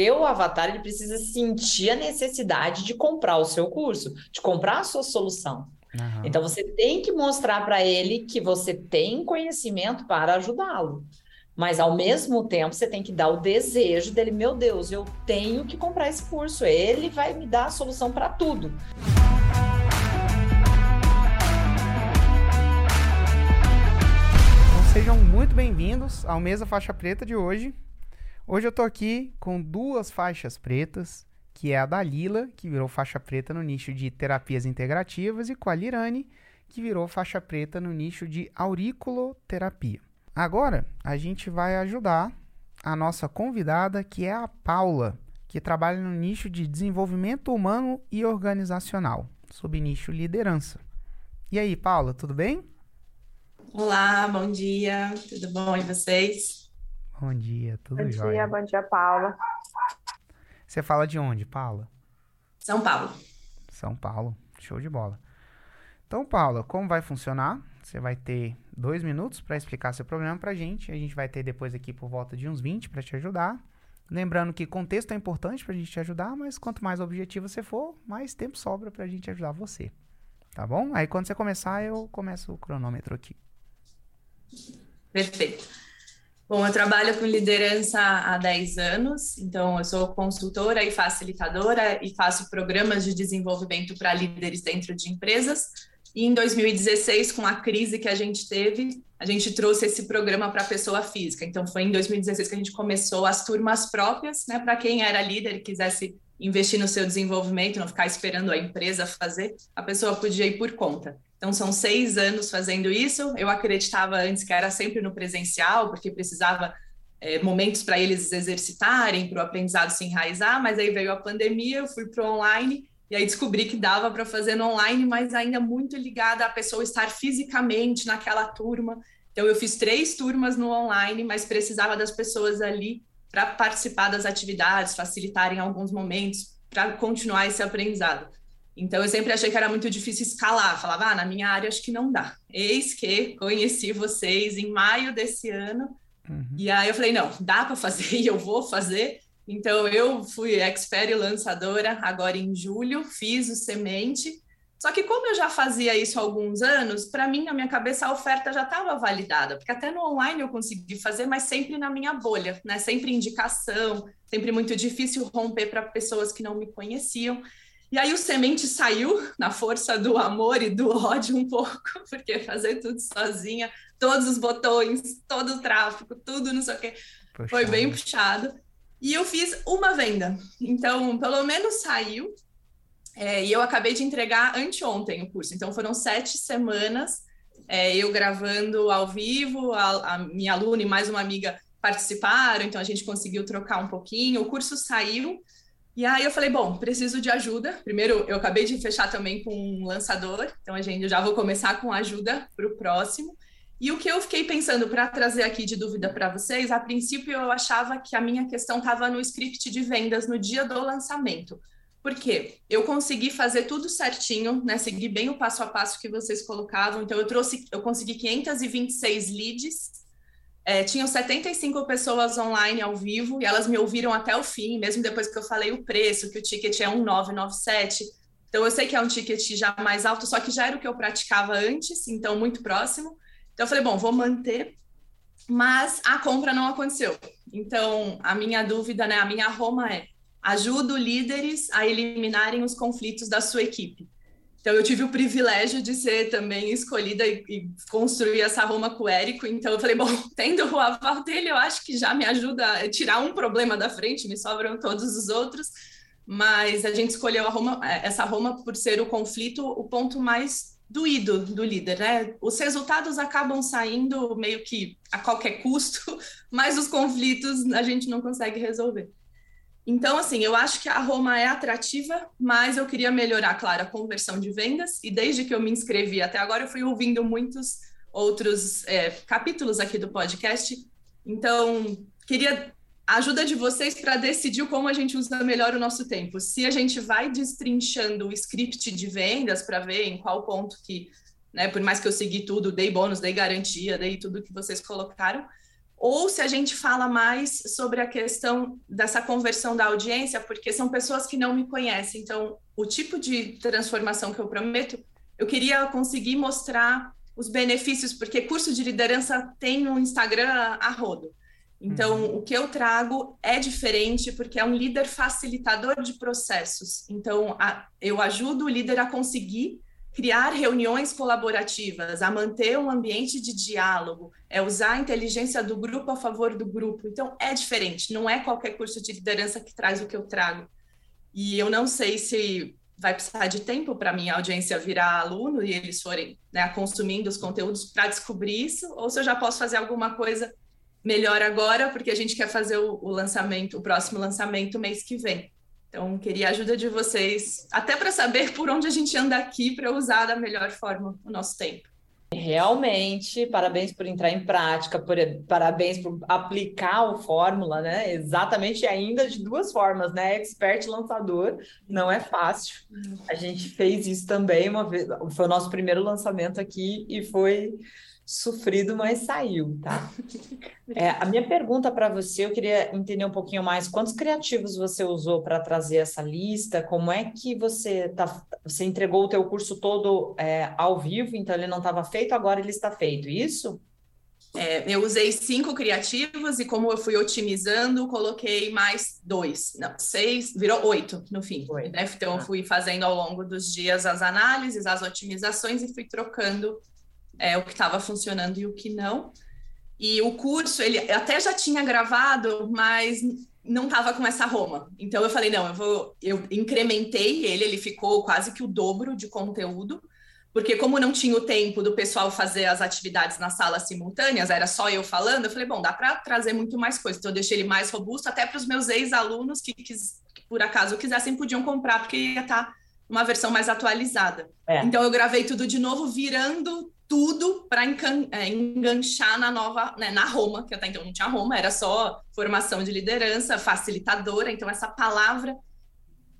teu avatar ele precisa sentir a necessidade de comprar o seu curso, de comprar a sua solução. Uhum. Então você tem que mostrar para ele que você tem conhecimento para ajudá-lo. Mas ao mesmo tempo você tem que dar o desejo dele, meu Deus, eu tenho que comprar esse curso, ele vai me dar a solução para tudo. Então, sejam muito bem-vindos ao Mesa Faixa Preta de hoje. Hoje eu tô aqui com duas faixas pretas, que é a da Lila, que virou faixa preta no nicho de terapias integrativas, e com a Lirane, que virou faixa preta no nicho de auriculoterapia. Agora, a gente vai ajudar a nossa convidada, que é a Paula, que trabalha no nicho de desenvolvimento humano e organizacional, sob nicho liderança. E aí, Paula, tudo bem? Olá, bom dia, tudo bom e vocês? Bom dia, tudo bom jóia? Bom dia, bom dia, Paula. Você fala de onde, Paula? São Paulo. São Paulo, show de bola. Então, Paula, como vai funcionar? Você vai ter dois minutos para explicar seu problema para a gente. A gente vai ter depois aqui por volta de uns 20 para te ajudar. Lembrando que contexto é importante para a gente te ajudar, mas quanto mais objetivo você for, mais tempo sobra para a gente ajudar você. Tá bom? Aí quando você começar, eu começo o cronômetro aqui. Perfeito. Bom, eu trabalho com liderança há 10 anos, então eu sou consultora e facilitadora e faço programas de desenvolvimento para líderes dentro de empresas. E em 2016, com a crise que a gente teve, a gente trouxe esse programa para a pessoa física. Então foi em 2016 que a gente começou as turmas próprias, né, para quem era líder e quisesse investir no seu desenvolvimento, não ficar esperando a empresa fazer, a pessoa podia ir por conta. Então, são seis anos fazendo isso. Eu acreditava antes que era sempre no presencial, porque precisava é, momentos para eles exercitarem, para o aprendizado se enraizar, mas aí veio a pandemia, eu fui para o online e aí descobri que dava para fazer no online, mas ainda muito ligada à pessoa estar fisicamente naquela turma. Então, eu fiz três turmas no online, mas precisava das pessoas ali para participar das atividades, facilitarem alguns momentos, para continuar esse aprendizado. Então, eu sempre achei que era muito difícil escalar. Falava, ah, na minha área acho que não dá. Eis que conheci vocês em maio desse ano. Uhum. E aí eu falei, não, dá para fazer e eu vou fazer. Então, eu fui expert e lançadora agora em julho, fiz o semente. Só que como eu já fazia isso há alguns anos, para mim, na minha cabeça, a oferta já estava validada, porque até no online eu consegui fazer, mas sempre na minha bolha, né? Sempre indicação, sempre muito difícil romper para pessoas que não me conheciam. E aí o semente saiu na força do amor e do ódio um pouco, porque fazer tudo sozinha, todos os botões, todo o tráfego, tudo não sei o quê, puxado. foi bem puxado. E eu fiz uma venda. Então, pelo menos saiu. É, e eu acabei de entregar anteontem o curso. Então, foram sete semanas é, eu gravando ao vivo, a, a minha aluna e mais uma amiga participaram, então a gente conseguiu trocar um pouquinho. O curso saiu, e aí eu falei, bom, preciso de ajuda. Primeiro, eu acabei de fechar também com um lançador, então a gente já vou começar com ajuda para o próximo. E o que eu fiquei pensando para trazer aqui de dúvida para vocês, a princípio eu achava que a minha questão estava no script de vendas no dia do lançamento. Por quê? Eu consegui fazer tudo certinho, né? Segui bem o passo a passo que vocês colocavam. Então eu trouxe, eu consegui 526 leads é, tinham 75 pessoas online ao vivo e elas me ouviram até o fim, mesmo depois que eu falei o preço, que o ticket é 1997. Então eu sei que é um ticket já mais alto, só que já era o que eu praticava antes, então muito próximo. Então eu falei, bom, vou manter, mas a compra não aconteceu. Então a minha dúvida, né, a minha Roma é: ajudo líderes a eliminarem os conflitos da sua equipe. Então, eu tive o privilégio de ser também escolhida e, e, construir essa Roma com o Érico. Então, eu falei, bom, tendo o aval dele, eu acho que já me ajuda a tirar um problema da frente, me sobram todos os outros. Mas a gente escolheu Roma, é, essa Roma por ser o conflito, o ponto mais doído do líder, né? Os resultados acabam saindo meio que a qualquer custo, mas os conflitos a gente não consegue resolver. Então, assim, eu acho que a Roma é atrativa, mas eu queria melhorar, claro, a conversão de vendas. E desde que eu me inscrevi até agora, eu fui ouvindo muitos outros é, capítulos aqui do podcast. Então, queria a ajuda de vocês para decidir como a gente usa melhor o nosso tempo. Se a gente vai destrinchando o script de vendas para ver em qual ponto que, né, por mais que eu segui tudo, dei bônus, dei garantia, dei tudo que vocês colocaram, ou se a gente fala mais sobre a questão dessa conversão da audiência, porque são pessoas que não me conhecem. Então, o tipo de transformação que eu prometo, eu queria conseguir mostrar os benefícios, porque curso de liderança tem no Instagram a rodo. Então, uhum. o que eu trago é diferente, porque é um líder facilitador de processos. Então, a, eu ajudo o líder a conseguir criar reuniões colaborativas, a manter um ambiente de diálogo, é usar a inteligência do grupo a favor do grupo. Então, é diferente, não é qualquer curso de liderança que traz o que eu trago. E eu não sei se vai precisar de tempo para minha audiência virar aluno e eles forem né, consumindo os conteúdos para descobrir isso, ou se eu já posso fazer alguma coisa melhor agora, porque a gente quer fazer o, o lançamento, o próximo lançamento mês que vem. Então, queria a ajuda de vocês, até para saber por onde a gente anda aqui para usar da melhor forma o nosso tempo. Realmente, parabéns por entrar em prática, por, parabéns por aplicar o fórmula, né? Exatamente, ainda de duas formas, né? Expert lançador, não é fácil. A gente fez isso também uma vez, foi o nosso primeiro lançamento aqui e foi sofrido, mas saiu, tá? É, a minha pergunta para você, eu queria entender um pouquinho mais quantos criativos você usou para trazer essa lista, como é que você tá, você entregou o teu curso todo é, ao vivo, então ele não estava feito, agora ele está feito, isso? É, eu usei cinco criativos e como eu fui otimizando, coloquei mais dois, não, seis, virou oito no fim. Né? Então, eu ah. fui fazendo ao longo dos dias as análises, as otimizações e fui trocando é, o que estava funcionando e o que não. E o curso, ele até já tinha gravado, mas não estava com essa Roma. Então eu falei, não, eu vou, eu incrementei ele, ele ficou quase que o dobro de conteúdo, porque como não tinha o tempo do pessoal fazer as atividades na sala simultâneas, era só eu falando, eu falei, bom, dá para trazer muito mais coisa. Então eu deixei ele mais robusto até para os meus ex-alunos que, que, que, por acaso quisessem podiam comprar, porque ia estar tá uma versão mais atualizada. É. Então eu gravei tudo de novo, virando tudo para é, enganchar na nova, né, na Roma, que até então não tinha Roma, era só formação de liderança, facilitadora. Então, essa palavra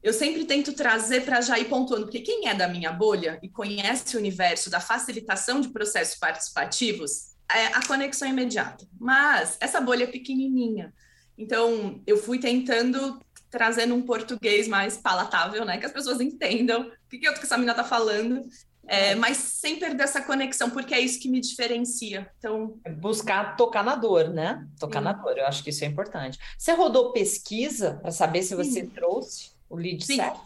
eu sempre tento trazer para já ir pontuando, porque quem é da minha bolha e conhece o universo da facilitação de processos participativos, é a conexão imediata. Mas essa bolha é pequenininha. Então, eu fui tentando trazendo um português mais palatável, né? Que as pessoas entendam o que, que essa menina está falando é, mas sem perder essa conexão, porque é isso que me diferencia. Então, é buscar tocar na dor, né? Tocar Sim. na dor, eu acho que isso é importante. Você rodou pesquisa para saber se você Sim. trouxe o lead Sim. certo?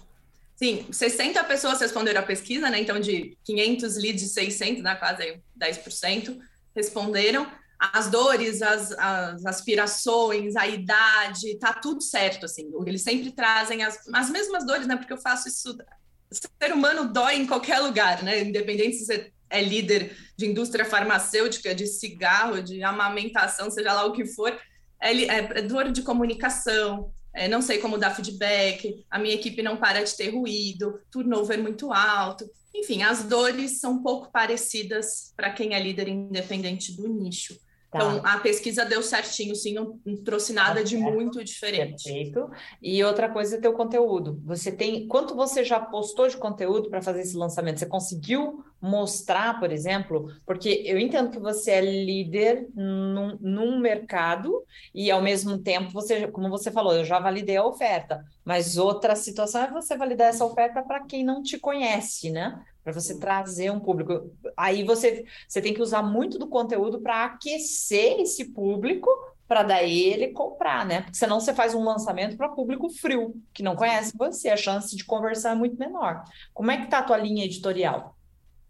Sim, 60 pessoas responderam a pesquisa, né? Então, de 500 leads, 600, né? quase 10%, responderam. As dores, as, as aspirações, a idade, tá tudo certo, assim. Eles sempre trazem as, as mesmas dores, né? Porque eu faço isso ser humano dói em qualquer lugar, né? Independente se você é líder de indústria farmacêutica, de cigarro, de amamentação, seja lá o que for, é, é, é dor de comunicação, é, não sei como dar feedback, a minha equipe não para de ter ruído, turnover muito alto. Enfim, as dores são um pouco parecidas para quem é líder independente do nicho. Tá. Então, a pesquisa deu certinho, sim, não, trouxe nada de muito diferente. Perfeito. E outra coisa é teu conteúdo. Você tem. Quanto você já postou de conteúdo para fazer esse lançamento? Você conseguiu mostrar, por exemplo? Porque eu entendo que você é líder num, num mercado e, ao mesmo tempo, você, como você falou, eu já validei a oferta. Mas outra situação é você validar essa oferta para quem não te conhece, né? para você trazer um público. Aí você, você tem que usar muito do conteúdo para aquecer esse público para daí ele comprar, né? Porque senão você faz um lançamento para público frio, que não conhece você, a chance de conversar é muito menor. Como é que tá a tua linha editorial?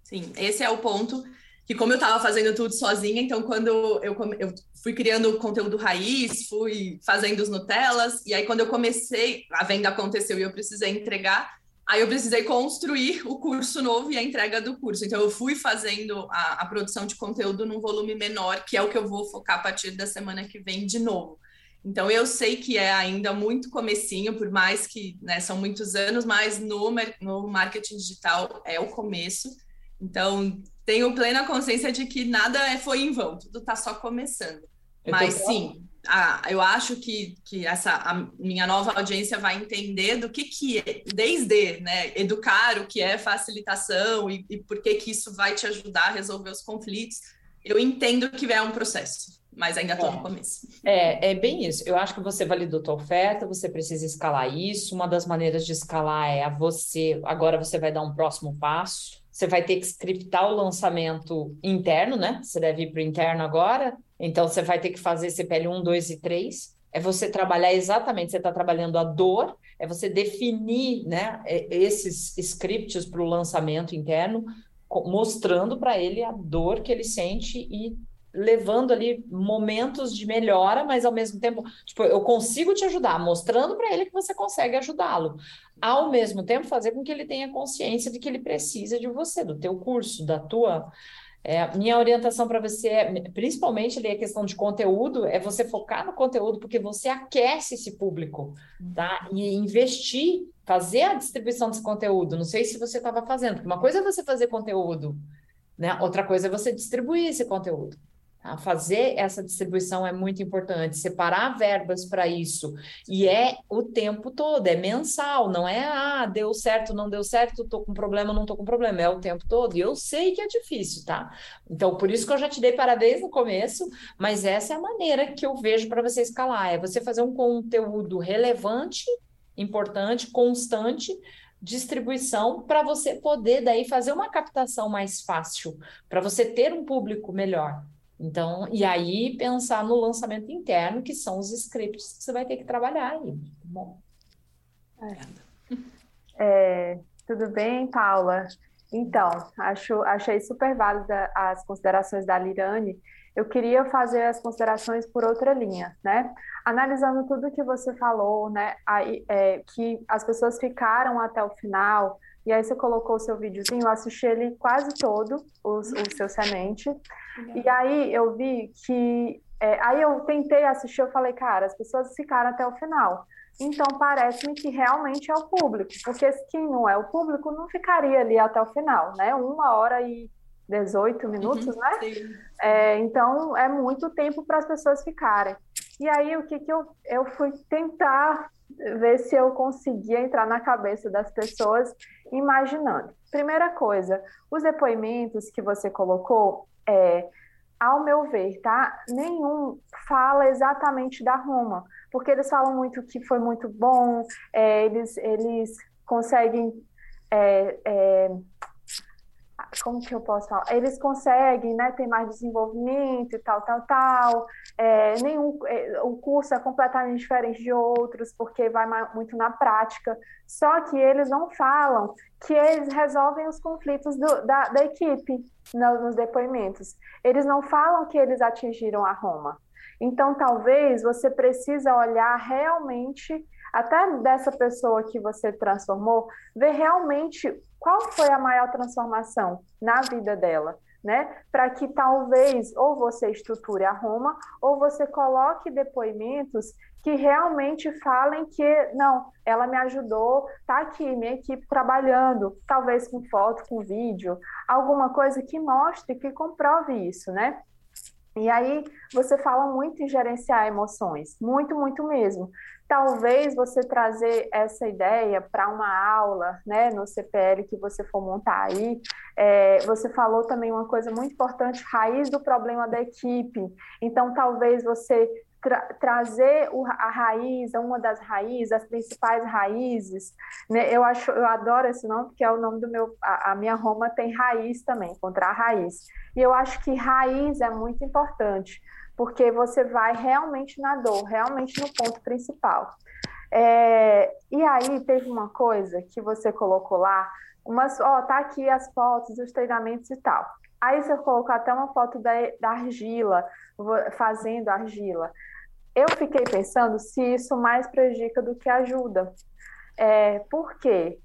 Sim, esse é o ponto que como eu estava fazendo tudo sozinha, então quando eu, eu fui criando conteúdo raiz, fui fazendo os Nutellas, e aí quando eu comecei, a venda aconteceu e eu precisei entregar, Aí eu precisei construir o curso novo e a entrega do curso. Então eu fui fazendo a, a, produção de conteúdo num volume menor, que é o que eu vou focar a partir da semana que vem de novo. Então eu sei que é ainda muito comecinho, por mais que né, são muitos anos, mas no, no marketing digital é o começo. Então tenho plena consciência de que nada foi em vão, tudo está só começando. Mas sim, a, eu acho que, que essa a minha nova audiência vai entender do que, que é, desde né, educar o que é facilitação e, e por que, que isso vai te ajudar a resolver os conflitos, eu entendo que é um processo, mas ainda estou é. no começo. É, é bem isso. Eu acho que você validou tua oferta, você precisa escalar isso. Uma das maneiras de escalar é a você. Agora você vai dar um próximo passo. Você vai ter que scriptar o lançamento interno, né? Você deve ir para o interno agora. Então você vai ter que fazer CPL 1, 2 e 3. É você trabalhar exatamente, você está trabalhando a dor, é você definir né, esses scripts para o lançamento interno, mostrando para ele a dor que ele sente e levando ali momentos de melhora, mas ao mesmo tempo, tipo, eu consigo te ajudar, mostrando para ele que você consegue ajudá-lo. Ao mesmo tempo, fazer com que ele tenha consciência de que ele precisa de você, do teu curso, da tua é, minha orientação para você é, principalmente ali a questão de conteúdo, é você focar no conteúdo, porque você aquece esse público, tá? E investir, fazer a distribuição desse conteúdo. Não sei se você estava fazendo, uma coisa é você fazer conteúdo, né? Outra coisa é você distribuir esse conteúdo. Fazer essa distribuição é muito importante, separar verbas para isso. E é o tempo todo, é mensal, não é, ah, deu certo, não deu certo, estou com problema, não estou com problema, é o tempo todo. E eu sei que é difícil, tá? Então, por isso que eu já te dei parabéns no começo, mas essa é a maneira que eu vejo para você escalar: é você fazer um conteúdo relevante, importante, constante, distribuição para você poder daí fazer uma captação mais fácil, para você ter um público melhor. Então, e aí pensar no lançamento interno, que são os scripts que você vai ter que trabalhar aí. Tá bom. É. É, tudo bem, Paula? Então, acho, achei super válida as considerações da Lirane. Eu queria fazer as considerações por outra linha, né? Analisando tudo que você falou, né? Aí, é, que as pessoas ficaram até o final, e aí você colocou o seu videozinho, eu assisti ele quase todo, o, o seu semente. E aí eu vi que. É, aí eu tentei assistir, eu falei, cara, as pessoas ficaram até o final. Então parece-me que realmente é o público, porque quem não é o público não ficaria ali até o final, né? Uma hora e 18 minutos, uhum, né? É, então é muito tempo para as pessoas ficarem. E aí o que, que eu, eu fui tentar ver se eu conseguia entrar na cabeça das pessoas imaginando. Primeira coisa, os depoimentos que você colocou, é, ao meu ver, tá? Nenhum fala exatamente da Roma, porque eles falam muito que foi muito bom, é, eles, eles conseguem é, é como que eu posso falar? Eles conseguem, né, ter mais desenvolvimento e tal, tal, tal. É, nenhum, é, o curso é completamente diferente de outros, porque vai muito na prática. Só que eles não falam que eles resolvem os conflitos do, da, da equipe nos, nos depoimentos. Eles não falam que eles atingiram a Roma. Então, talvez você precisa olhar realmente até dessa pessoa que você transformou, ver realmente qual foi a maior transformação na vida dela, né? Para que talvez ou você estruture a Roma ou você coloque depoimentos que realmente falem que não, ela me ajudou, tá aqui minha equipe trabalhando, talvez com foto, com vídeo, alguma coisa que mostre, que comprove isso, né? E aí você fala muito em gerenciar emoções, muito, muito mesmo. Talvez você trazer essa ideia para uma aula, né, no CPL que você for montar aí. É, você falou também uma coisa muito importante, raiz do problema da equipe. Então, talvez você tra trazer o, a raiz, uma das raízes, as principais raízes. Né? Eu acho, eu adoro esse nome porque é o nome do meu, a, a minha Roma tem raiz também, encontrar a raiz. E eu acho que raiz é muito importante porque você vai realmente na dor, realmente no ponto principal. É, e aí teve uma coisa que você colocou lá, umas, ó, tá aqui as fotos dos treinamentos e tal. Aí você colocou até uma foto da, da argila, fazendo argila. Eu fiquei pensando se isso mais prejudica do que ajuda. É, por quê?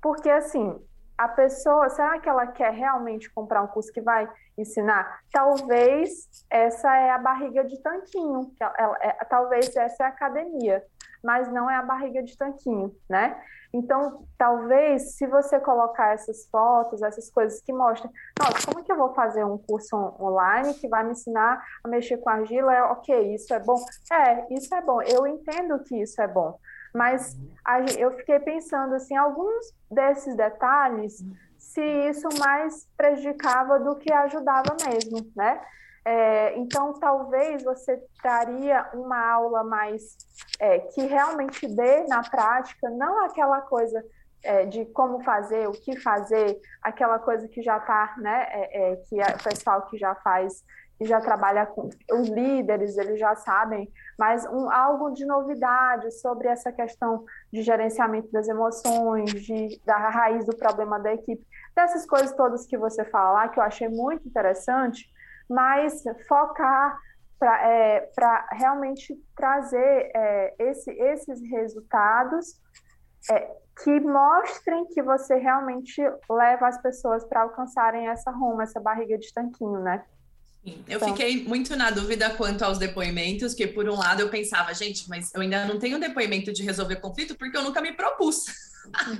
Porque assim, a pessoa, será que ela quer realmente comprar um curso que vai ensinar? Talvez essa é a barriga de tanquinho, ela, é, talvez essa é a academia, mas não é a barriga de tanquinho, né? Então, talvez se você colocar essas fotos, essas coisas que mostram, nossa, como é que eu vou fazer um curso online que vai me ensinar a mexer com argila? É, ok, isso é bom? É, isso é bom. Eu entendo que isso é bom. Mas eu fiquei pensando assim, alguns desses detalhes, se isso mais prejudicava do que ajudava mesmo, né? É, então, talvez você traria uma aula mais é, que realmente dê na prática, não aquela coisa é, de como fazer, o que fazer, aquela coisa que já está, né, é, é, que o pessoal que já faz, já trabalha com os líderes, eles já sabem, mas um, algo de novidade sobre essa questão de gerenciamento das emoções, de, da raiz do problema da equipe, dessas coisas todas que você fala que eu achei muito interessante, mas focar para é, realmente trazer é, esse, esses resultados é, que mostrem que você realmente leva as pessoas para alcançarem essa Roma, essa barriga de tanquinho, né? Eu então... fiquei muito na dúvida quanto aos depoimentos, que por um lado eu pensava, gente, mas eu ainda não tenho depoimento de resolver conflito porque eu nunca me propus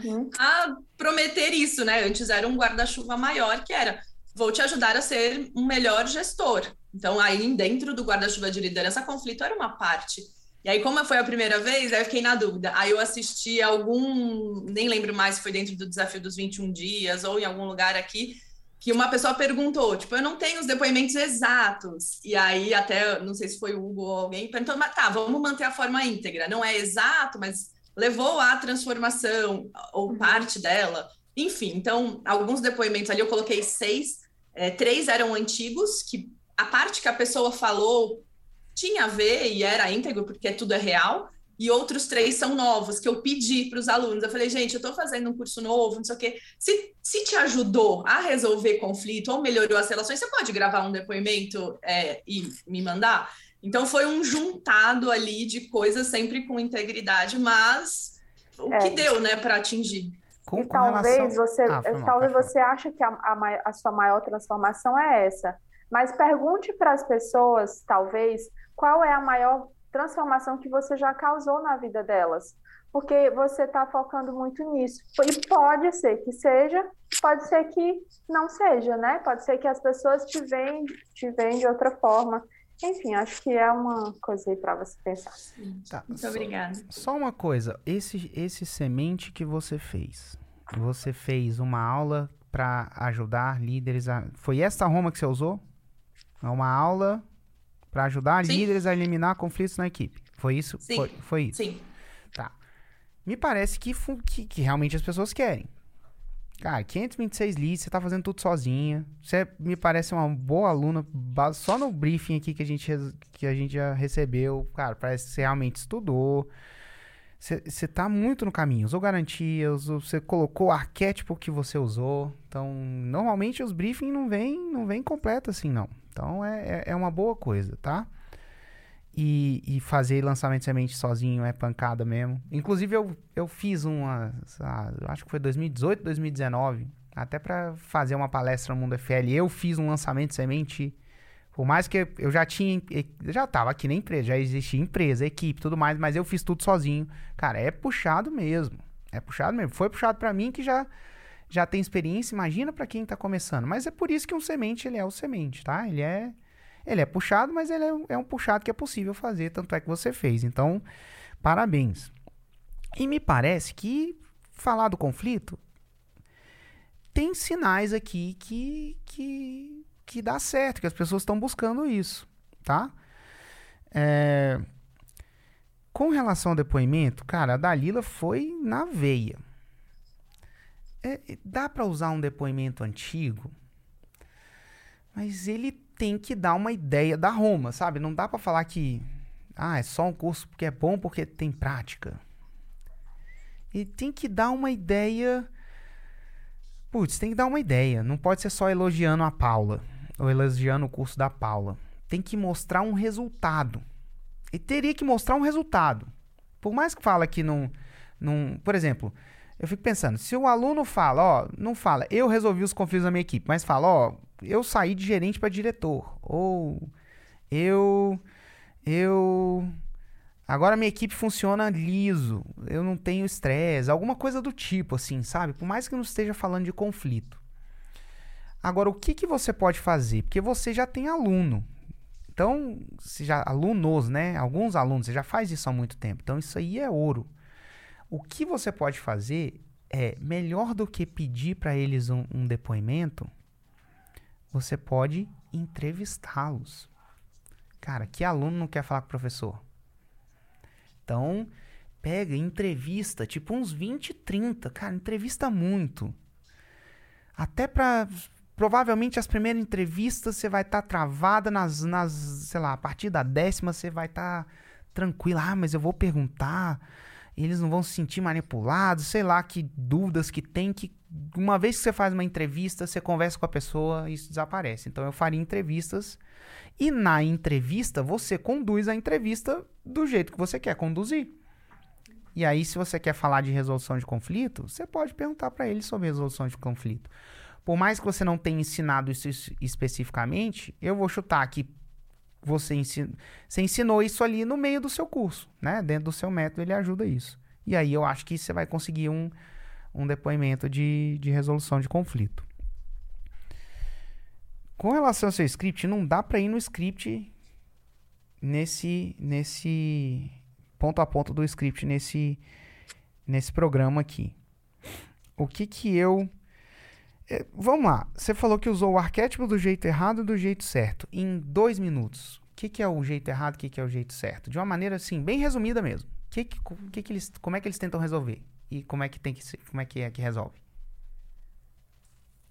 uhum. a prometer isso, né? Antes era um guarda-chuva maior que era vou te ajudar a ser um melhor gestor. Então, aí dentro do guarda-chuva de liderança, conflito era uma parte. E aí, como foi a primeira vez, aí eu fiquei na dúvida. Aí eu assisti algum, nem lembro mais se foi dentro do desafio dos 21 dias ou em algum lugar aqui, que uma pessoa perguntou, tipo, eu não tenho os depoimentos exatos. E aí, até, não sei se foi o Hugo ou alguém, perguntou, mas tá, vamos manter a forma íntegra. Não é exato, mas levou à transformação, ou uhum. parte dela. Enfim, então, alguns depoimentos ali, eu coloquei seis, é, três eram antigos, que a parte que a pessoa falou tinha a ver e era íntegro, porque tudo é real, e outros três são novos, que eu pedi para os alunos. Eu falei, gente, eu estou fazendo um curso novo, não sei o quê. Se, se te ajudou a resolver conflito ou melhorou as relações, você pode gravar um depoimento é, e me mandar? Então, foi um juntado ali de coisas sempre com integridade, mas o é. que deu, né, para atingir. Com, e talvez relação... você, ah, talvez você ache que a, a, a sua maior transformação é essa, mas pergunte para as pessoas, talvez, qual é a maior transformação que você já causou na vida delas. Porque você está focando muito nisso. E pode ser que seja, pode ser que não seja, né? Pode ser que as pessoas te veem, te veem de outra forma. Enfim, acho que é uma coisa aí para você pensar. Tá, Muito obrigada. Só uma coisa, esse, esse semente que você fez, você fez uma aula para ajudar líderes a... Foi essa Roma que você usou? É uma aula para ajudar Sim. líderes a eliminar conflitos na equipe. Foi isso? Sim. Foi, foi isso? Sim. Tá. Me parece que, que, que realmente as pessoas querem. Cara, 526 leads, você tá fazendo tudo sozinha. Você me parece uma boa aluna. Só no briefing aqui que a gente, que a gente já recebeu, cara, parece que você realmente estudou. Você tá muito no caminho. Usou garantias, você colocou o arquétipo que você usou. Então, normalmente os briefings não vêm não vem completo assim, não. Então, é, é, é uma boa coisa, tá? E, e, fazer lançamento de semente sozinho é pancada mesmo. Inclusive, eu, eu fiz uma, acho que foi 2018, 2019, até para fazer uma palestra no Mundo FL. Eu fiz um lançamento de semente, por mais que eu já tinha, já tava aqui na empresa, já existia empresa, equipe, tudo mais, mas eu fiz tudo sozinho. Cara, é puxado mesmo. É puxado mesmo. Foi puxado para mim que já já tem experiência, imagina para quem tá começando. Mas é por isso que um semente, ele é o semente, tá? Ele é ele é puxado, mas ele é, é um puxado que é possível fazer, tanto é que você fez. Então, parabéns. E me parece que falar do conflito tem sinais aqui que, que, que dá certo, que as pessoas estão buscando isso, tá? É... Com relação ao depoimento, cara, a Dalila foi na veia. É, dá para usar um depoimento antigo, mas ele tem que dar uma ideia da Roma, sabe? Não dá para falar que ah, é só um curso porque é bom porque tem prática. Ele tem que dar uma ideia. Putz, tem que dar uma ideia. Não pode ser só elogiando a Paula ou elogiando o curso da Paula. Tem que mostrar um resultado. E teria que mostrar um resultado. Por mais que fala que não, não, por exemplo, eu fico pensando, se o aluno fala, ó, não fala, eu resolvi os conflitos da minha equipe, mas fala, ó, eu saí de gerente para diretor. Ou eu. Eu. Agora minha equipe funciona liso. Eu não tenho estresse. Alguma coisa do tipo, assim, sabe? Por mais que não esteja falando de conflito. Agora, o que, que você pode fazer? Porque você já tem aluno. Então, se já alunos, né? Alguns alunos, você já faz isso há muito tempo. Então, isso aí é ouro. O que você pode fazer é melhor do que pedir para eles um, um depoimento você pode entrevistá-los. Cara, que aluno não quer falar com o professor? Então, pega, entrevista, tipo uns 20, 30. Cara, entrevista muito. Até para provavelmente as primeiras entrevistas você vai estar tá travada nas, nas, sei lá, a partir da décima você vai estar tá tranquila. Ah, mas eu vou perguntar, eles não vão se sentir manipulados, sei lá que dúvidas que tem que uma vez que você faz uma entrevista, você conversa com a pessoa, isso desaparece. Então eu faria entrevistas e na entrevista você conduz a entrevista do jeito que você quer conduzir. E aí se você quer falar de resolução de conflito, você pode perguntar para ele sobre resolução de conflito. Por mais que você não tenha ensinado isso especificamente, eu vou chutar que você, ensin... você ensinou isso ali no meio do seu curso, né? Dentro do seu método ele ajuda isso. E aí eu acho que você vai conseguir um, um depoimento de, de resolução de conflito. Com relação ao seu script, não dá para ir no script nesse nesse ponto a ponto do script nesse nesse programa aqui. O que que eu vamos lá. Você falou que usou o arquétipo do jeito errado e do jeito certo. Em dois minutos. O que, que é o jeito errado e o que, que é o jeito certo? De uma maneira assim, bem resumida mesmo. Que que, que que eles, como é que eles tentam resolver? E como é que tem que ser, como é que é que resolve?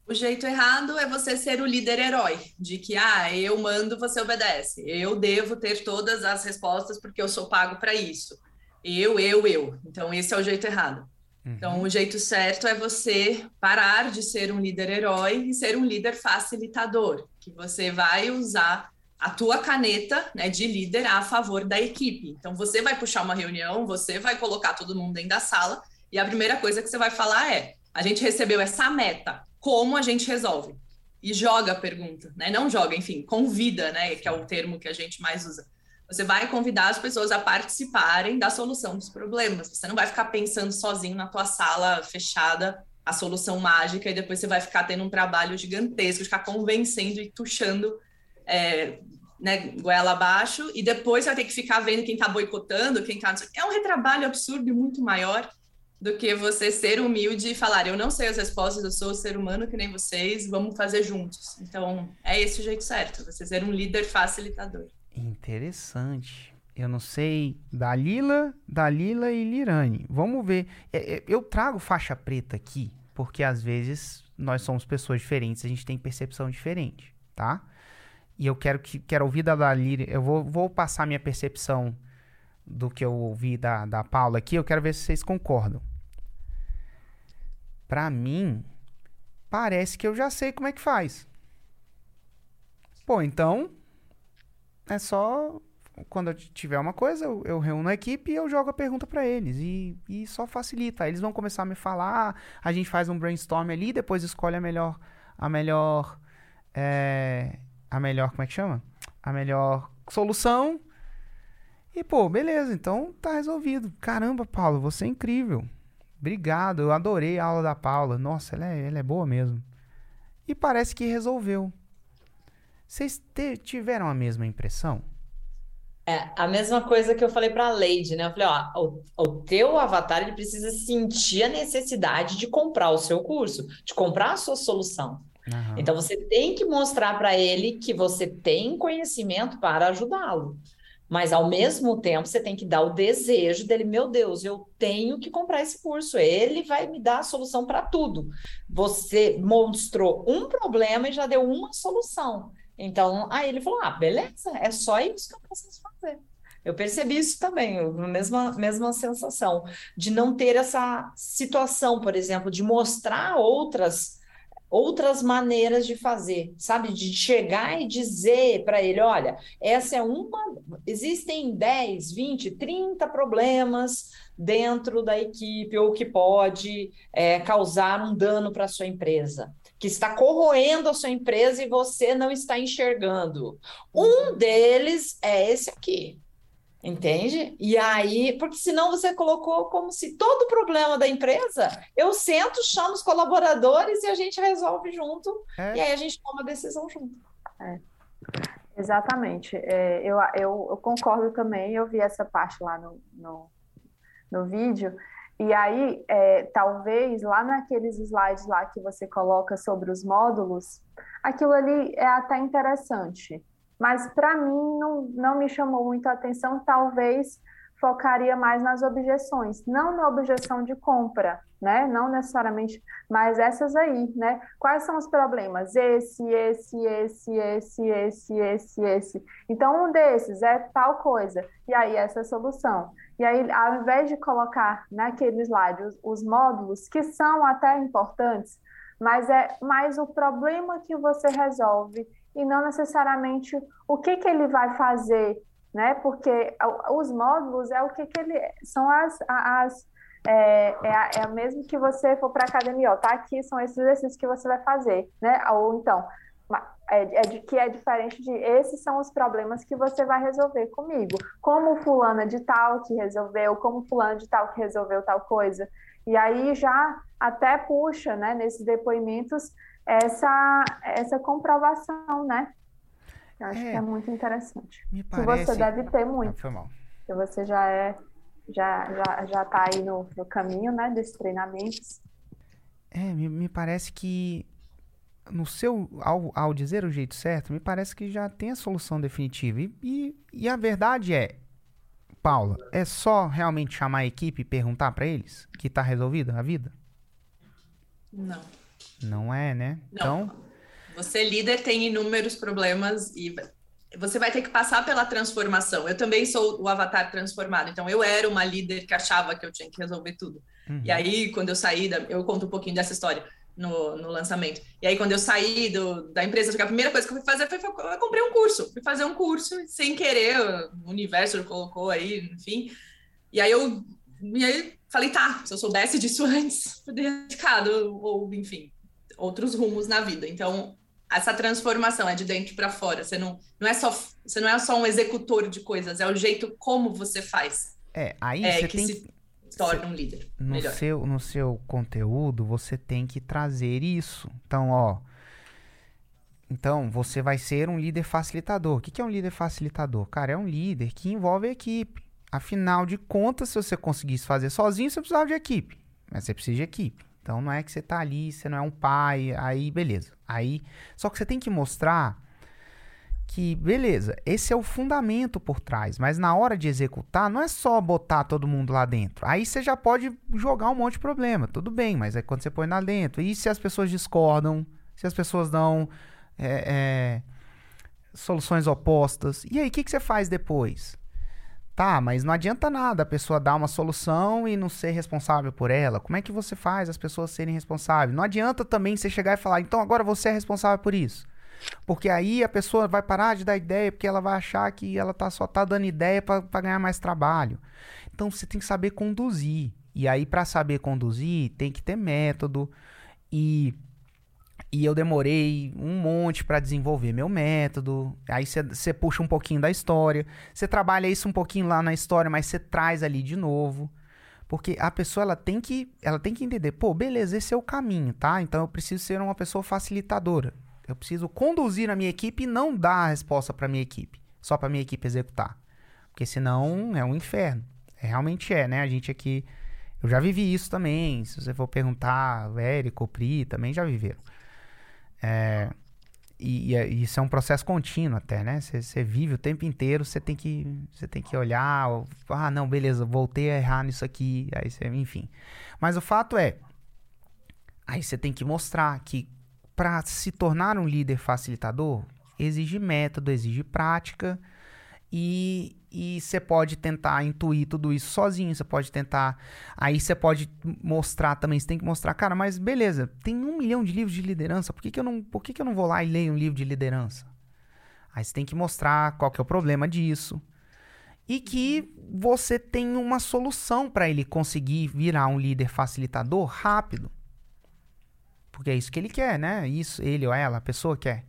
O jeito errado é você ser o líder herói, de que ah, eu mando, você obedece. Eu devo ter todas as respostas porque eu sou pago para isso. Eu, eu, eu. Então esse é o jeito errado. Uhum. Então, o jeito certo é você parar de ser um líder herói e ser um líder facilitador, que você vai usar a tua caneta né, de líder a favor da equipe. Então, você vai puxar uma reunião, você vai colocar todo mundo dentro da sala e a primeira coisa que você vai falar é: a gente recebeu essa meta, como a gente resolve? E joga a pergunta, né? Não joga, enfim, convida, né? Que é o termo que a gente mais usa. Você vai convidar as pessoas a participarem da solução dos problemas. Você não vai ficar pensando sozinho na tua sala fechada a solução mágica e depois você vai ficar tendo um trabalho gigantesco, ficar convencendo e tuchando é, né, goela abaixo, e depois vai ter que ficar vendo quem está boicotando, quem está... É um retrabalho absurdo e muito maior do que você ser humilde e falar, eu não sei as respostas, eu sou ser humano que nem vocês, vamos fazer juntos. Então, é esse o jeito certo, você ser um líder facilitador. Interessante. Eu não sei. Dalila, Dalila e Lirane. Vamos ver. É, é, eu trago faixa preta aqui, porque às vezes nós somos pessoas diferentes, a gente tem percepção diferente, tá? E eu quero que quero ouvir da Dalila. Eu vou, vou passar minha percepção do que eu ouvi da, da Paula aqui. Eu quero ver se vocês concordam. Para mim, parece que eu já sei como é que faz. Pô, então é só quando eu tiver uma coisa, eu, eu reúno a equipe e eu jogo a pergunta para eles. E, e só facilita. Eles vão começar a me falar, a gente faz um brainstorm ali, depois escolhe a melhor. A melhor. É, a melhor. Como é que chama? A melhor solução. E, pô, beleza, então tá resolvido. Caramba, Paulo, você é incrível. Obrigado, eu adorei a aula da Paula. Nossa, ela é, ela é boa mesmo. E parece que resolveu. Vocês tiveram a mesma impressão? É, a mesma coisa que eu falei para a Lady, né? Eu falei, ó, o, o teu avatar ele precisa sentir a necessidade de comprar o seu curso, de comprar a sua solução. Uhum. Então você tem que mostrar para ele que você tem conhecimento para ajudá-lo. Mas ao mesmo tempo você tem que dar o desejo dele, meu Deus, eu tenho que comprar esse curso. Ele vai me dar a solução para tudo. Você mostrou um problema e já deu uma solução. Então, aí ele falou: ah, beleza, é só isso que eu preciso fazer. Eu percebi isso também, a mesma, mesma sensação de não ter essa situação, por exemplo, de mostrar outras outras maneiras de fazer, sabe? De chegar e dizer para ele, olha, essa é uma, existem 10, 20, 30 problemas dentro da equipe ou que pode é, causar um dano para sua empresa que está corroendo a sua empresa e você não está enxergando. Um uhum. deles é esse aqui. Entende? E aí, porque senão você colocou como se todo problema da empresa, eu sento, chamo os colaboradores e a gente resolve junto, é. e aí a gente toma a decisão junto. É. Exatamente. É, eu, eu, eu, concordo também, eu vi essa parte lá no, no, no vídeo, E aí, é, talvez lá naqueles slides lá que você coloca sobre os módulos, aquilo ali é até interessante, mas para mim não, não me chamou muito a atenção, talvez focaria mais nas objeções, não na objeção de compra, né? Não necessariamente, mas essas aí, né? Quais são os problemas? Esse, esse, esse, esse, esse, esse, esse. Então, um desses é tal coisa, e aí essa é a solução. E aí, ao invés de colocar naquele slide os, os módulos, que são até importantes, mas é mais o problema que você resolve e não necessariamente o que, que ele vai fazer né? Porque os módulos é o que, que ele são as, as é, é, é mesmo que você for para a academia, ó, tá aqui são esses exercícios que você vai fazer, né? Ou então é de que é diferente de esses são os problemas que você vai resolver comigo, como fulana de tal que resolveu, como fulano de tal que resolveu tal coisa. E aí já até puxa, né, nesses depoimentos essa essa comprovação, né? Eu acho é, que é muito interessante. Me parece... Que você deve ter muito. foi mal. Que você já é, já, já, já tá aí no, no caminho, né, desses treinamentos. É, me, me parece que no seu, ao, ao dizer o jeito certo, me parece que já tem a solução definitiva. E, e, e a verdade é, Paula, é só realmente chamar a equipe e perguntar para eles que tá resolvida a vida? Não. Não é, né? Não. Então, você, líder, tem inúmeros problemas e você vai ter que passar pela transformação. Eu também sou o avatar transformado, então eu era uma líder que achava que eu tinha que resolver tudo. Uhum. E aí, quando eu saí, da, eu conto um pouquinho dessa história no, no lançamento. E aí, quando eu saí do, da empresa, a primeira coisa que eu fui fazer foi, foi eu comprei um curso. Fui fazer um curso, sem querer, o universo colocou aí, enfim. E aí eu e aí falei, tá, se eu soubesse disso antes, poderia ter ficado, ou enfim, outros rumos na vida. Então, essa transformação é de dentro para fora. Você não, não é só você não é só um executor de coisas, é o jeito como você faz. É, aí é, você que tem se torna um líder. No melhor. seu no seu conteúdo, você tem que trazer isso. Então, ó, então, você vai ser um líder facilitador. O que é um líder facilitador? Cara, é um líder que envolve a equipe. Afinal de contas, se você conseguisse fazer sozinho, você precisava de equipe. Mas você precisa de equipe. Então não é que você tá ali, você não é um pai, aí beleza. Aí, só que você tem que mostrar que beleza, esse é o fundamento por trás, mas na hora de executar não é só botar todo mundo lá dentro. Aí você já pode jogar um monte de problema, tudo bem, mas é quando você põe lá dentro. E se as pessoas discordam, se as pessoas dão é, é, soluções opostas, e aí o que, que você faz depois? Tá, mas não adianta nada a pessoa dar uma solução e não ser responsável por ela. Como é que você faz as pessoas serem responsáveis? Não adianta também você chegar e falar, então agora você é responsável por isso. Porque aí a pessoa vai parar de dar ideia, porque ela vai achar que ela tá, só tá dando ideia para ganhar mais trabalho. Então você tem que saber conduzir. E aí, para saber conduzir, tem que ter método. E e eu demorei um monte para desenvolver meu método. Aí você puxa um pouquinho da história. Você trabalha isso um pouquinho lá na história, mas você traz ali de novo. Porque a pessoa ela tem que ela tem que entender, pô, beleza, esse é o caminho, tá? Então eu preciso ser uma pessoa facilitadora. Eu preciso conduzir a minha equipe e não dar a resposta para minha equipe, só para minha equipe executar. Porque senão é um inferno. É, realmente é, né? A gente aqui eu já vivi isso também. Se você for perguntar, Érico, Pri também já viveram. É, e, e, isso é um processo contínuo até, né? Você vive o tempo inteiro, você tem que você tem que olhar, ah, não, beleza, voltei a errar nisso aqui, aí você, enfim. Mas o fato é, aí você tem que mostrar que para se tornar um líder facilitador exige método, exige prática e, e você pode tentar intuir tudo isso sozinho, você pode tentar. Aí você pode mostrar também, você tem que mostrar, cara, mas beleza, tem um milhão de livros de liderança, por que, que, eu, não, por que, que eu não vou lá e leio um livro de liderança? Aí você tem que mostrar qual que é o problema disso. E que você tem uma solução para ele conseguir virar um líder facilitador rápido. Porque é isso que ele quer, né? Isso, ele ou ela, a pessoa quer.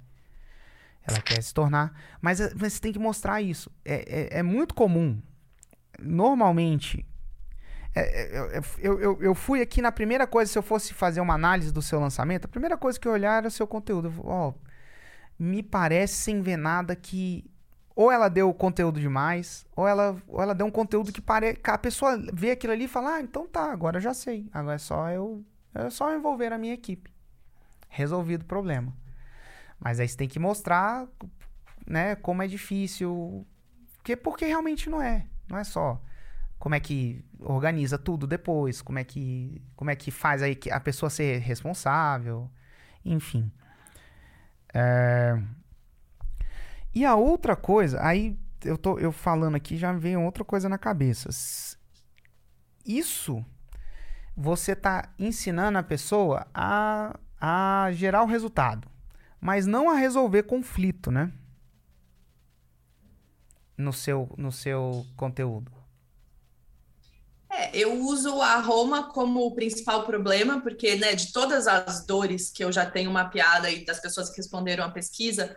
Ela quer se tornar. Mas, eh, mas você tem que mostrar isso. É, é, é muito comum. Normalmente. É, é, eu, eu, eu fui aqui na primeira coisa, se eu fosse fazer uma análise do seu lançamento, a primeira coisa que eu olhar era o seu conteúdo. Ó, oh, me parece sem ver nada que ou ela deu conteúdo demais, ou ela, ou ela deu um conteúdo que pare... a pessoa vê aquilo ali e fala: "Ah, então tá, agora eu já sei. Agora é só eu é só envolver a minha equipe". Resolvido o problema. Mas aí você tem que mostrar, né, como é difícil, porque porque realmente não é, não é só como é que organiza tudo depois, como é que como é que faz aí a pessoa ser responsável, enfim. É... E a outra coisa, aí eu tô eu falando aqui já veio outra coisa na cabeça. Isso você tá ensinando a pessoa a, a gerar o resultado, mas não a resolver conflito, né? No seu, no seu conteúdo. É, eu uso a Roma como o principal problema, porque né, de todas as dores que eu já tenho mapeada e das pessoas que responderam à pesquisa,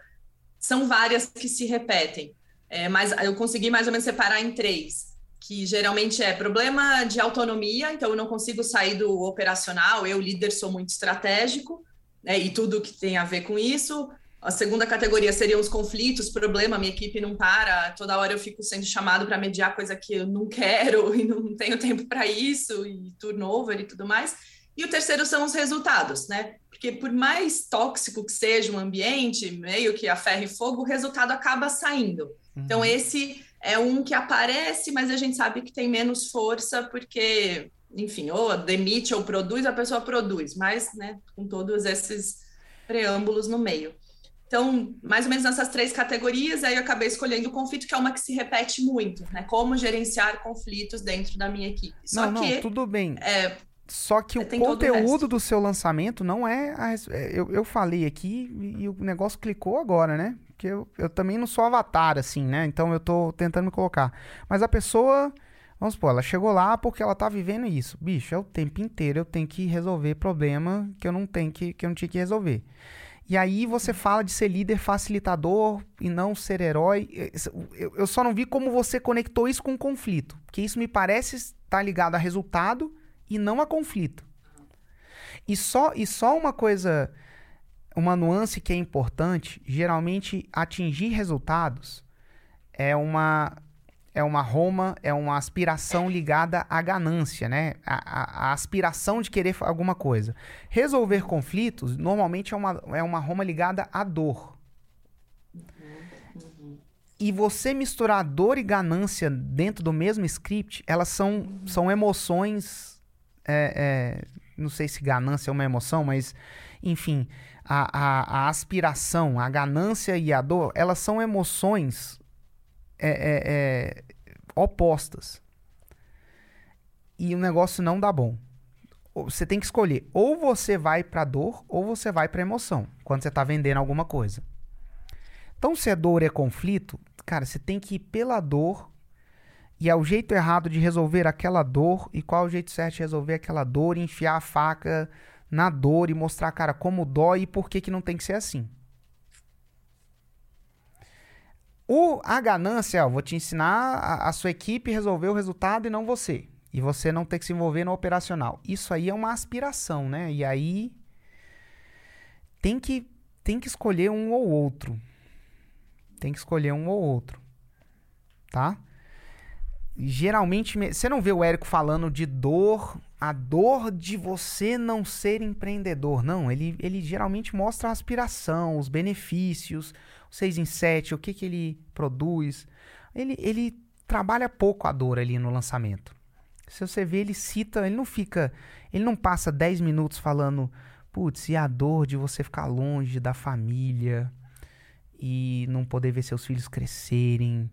são várias que se repetem. É, mas eu consegui mais ou menos separar em três, que geralmente é problema de autonomia, então eu não consigo sair do operacional, eu, líder, sou muito estratégico, né, e tudo que tem a ver com isso. A segunda categoria seriam os conflitos, problema, minha equipe não para, toda hora eu fico sendo chamado para mediar coisa que eu não quero e não tenho tempo para isso, e turnover e tudo mais. E o terceiro são os resultados, né? Porque por mais tóxico que seja um ambiente, meio que a ferro e fogo, o resultado acaba saindo. Uhum. Então, esse é um que aparece, mas a gente sabe que tem menos força, porque, enfim, ou demite ou produz, a pessoa produz, mas, né, com todos esses preâmbulos no meio. Então, mais ou menos nessas três categorias, aí eu acabei escolhendo o conflito, que é uma que se repete muito, né? Como gerenciar conflitos dentro da minha equipe. Só não, que, não, tudo bem. É, só que o conteúdo o do seu lançamento não é. A, é, eu, eu falei aqui e o negócio clicou agora, né? Porque eu, eu também não sou avatar, assim, né? Então eu tô tentando me colocar. Mas a pessoa. Vamos supor, ela chegou lá porque ela tá vivendo isso. Bicho, é o tempo inteiro eu tenho que resolver problema que eu não tenho que, que eu não tinha que resolver. E aí você fala de ser líder facilitador e não ser herói. Eu só não vi como você conectou isso com o conflito. Porque isso me parece estar ligado a resultado e não a conflito. E só, e só uma coisa, uma nuance que é importante, geralmente atingir resultados é uma é uma Roma, é uma aspiração ligada à ganância, né? A, a, a, aspiração de querer alguma coisa. Resolver conflitos, normalmente, é uma, é uma Roma ligada à dor. E você misturar dor e ganância dentro do mesmo script, elas são, são emoções é, é, não sei se ganância é uma emoção, mas enfim, a, a, a, aspiração, a ganância e a dor, elas são emoções é, é, é, opostas. E o negócio não dá bom. Você tem que escolher, ou você vai para dor, ou você vai para emoção, quando você está vendendo alguma coisa. Então, se é dor é conflito, cara, você tem que ir pela dor e é o jeito errado de resolver aquela dor e qual é o jeito certo de resolver aquela dor, enfiar a faca na dor e mostrar, cara, como dói e por que, que não tem que ser assim. O, a ganância, ó, vou te ensinar a, a sua equipe resolver o resultado e não você. E você não ter que se envolver no operacional. Isso aí é uma aspiração, né? E aí tem que, tem que escolher um ou outro. Tem que escolher um ou outro. Tá? geralmente você não vê o Érico falando de dor, a dor de você não ser empreendedor. Não, ele, ele geralmente mostra a aspiração, os benefícios, o 6 em 7, o que, que ele produz. Ele, ele trabalha pouco a dor ali no lançamento. Se você vê, ele cita, ele não fica, ele não passa 10 minutos falando, putz, e a dor de você ficar longe da família e não poder ver seus filhos crescerem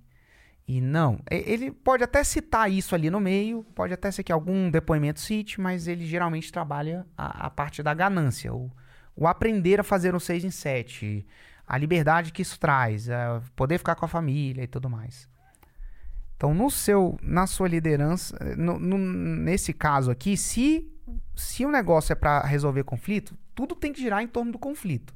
e não, ele pode até citar isso ali no meio, pode até ser que algum depoimento cite, mas ele geralmente trabalha a, a parte da ganância, o, o, aprender a fazer um 6 em 7, a liberdade que isso traz, poder ficar com a família e tudo mais. Então, no seu, na sua liderança, no, no, nesse caso aqui, se, se o negócio é para resolver conflito, tudo tem que girar em torno do conflito.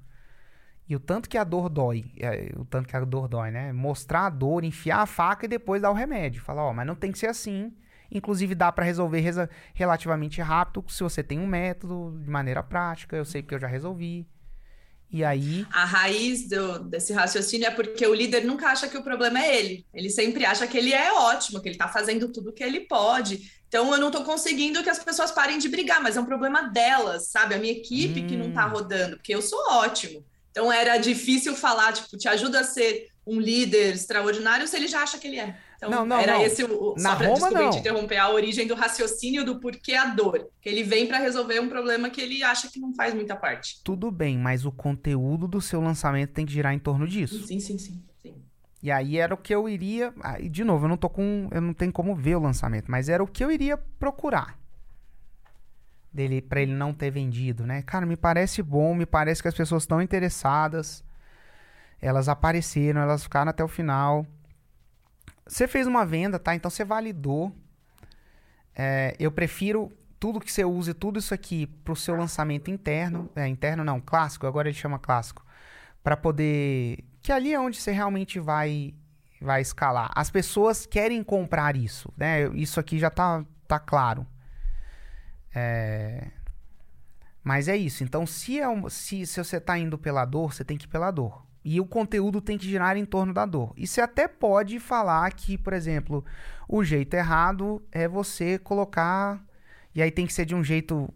E o tanto que a dor dói, é, o tanto que a dor dói, né? Mostrar a dor, enfiar a faca e depois dar o remédio. Falar, ó, mas não tem que ser assim. Inclusive dá para resolver relativamente rápido se você tem um método de maneira prática. Eu sei que eu já resolvi. E aí. A raiz do, desse raciocínio é porque o líder nunca acha que o problema é ele. Ele sempre acha que ele é ótimo, que ele está fazendo tudo o que ele pode. Então eu não estou conseguindo que as pessoas parem de brigar, mas é um problema delas, sabe? A minha equipe hum. que não está hum. rodando, porque eu sou ótimo. Então era difícil falar, tipo, te ajuda a ser um líder extraordinário se ele já acha que ele é. Então, não, não, era não. esse o. Na só para desculpa te interromper, a origem do raciocínio do porquê a dor. Que ele vem para resolver um problema que ele acha que não faz muita parte. Tudo bem, mas o conteúdo do seu lançamento tem que girar em torno disso. Sim, sim, sim. sim. E aí era o que eu iria. E de novo, eu não tô com. Eu não tenho como ver o lançamento, mas era o que eu iria procurar. Dele, para ele não ter vendido, né? Cara, me parece bom, me parece que as pessoas estão interessadas. Elas apareceram, elas ficaram até o final. Você fez uma venda, tá? Então você validou. É, eu prefiro tudo que você use, tudo isso aqui para o seu lançamento interno. É, interno não, clássico, agora ele chama clássico. Para poder. Que ali é onde você realmente vai vai escalar. As pessoas querem comprar isso, né? Isso aqui já tá, tá claro. É... Mas é isso. Então, se, é um, se, se você está indo pela dor, você tem que ir pela dor. E o conteúdo tem que girar em torno da dor. E você até pode falar que, por exemplo, o jeito errado é você colocar. E aí tem que ser de um jeito.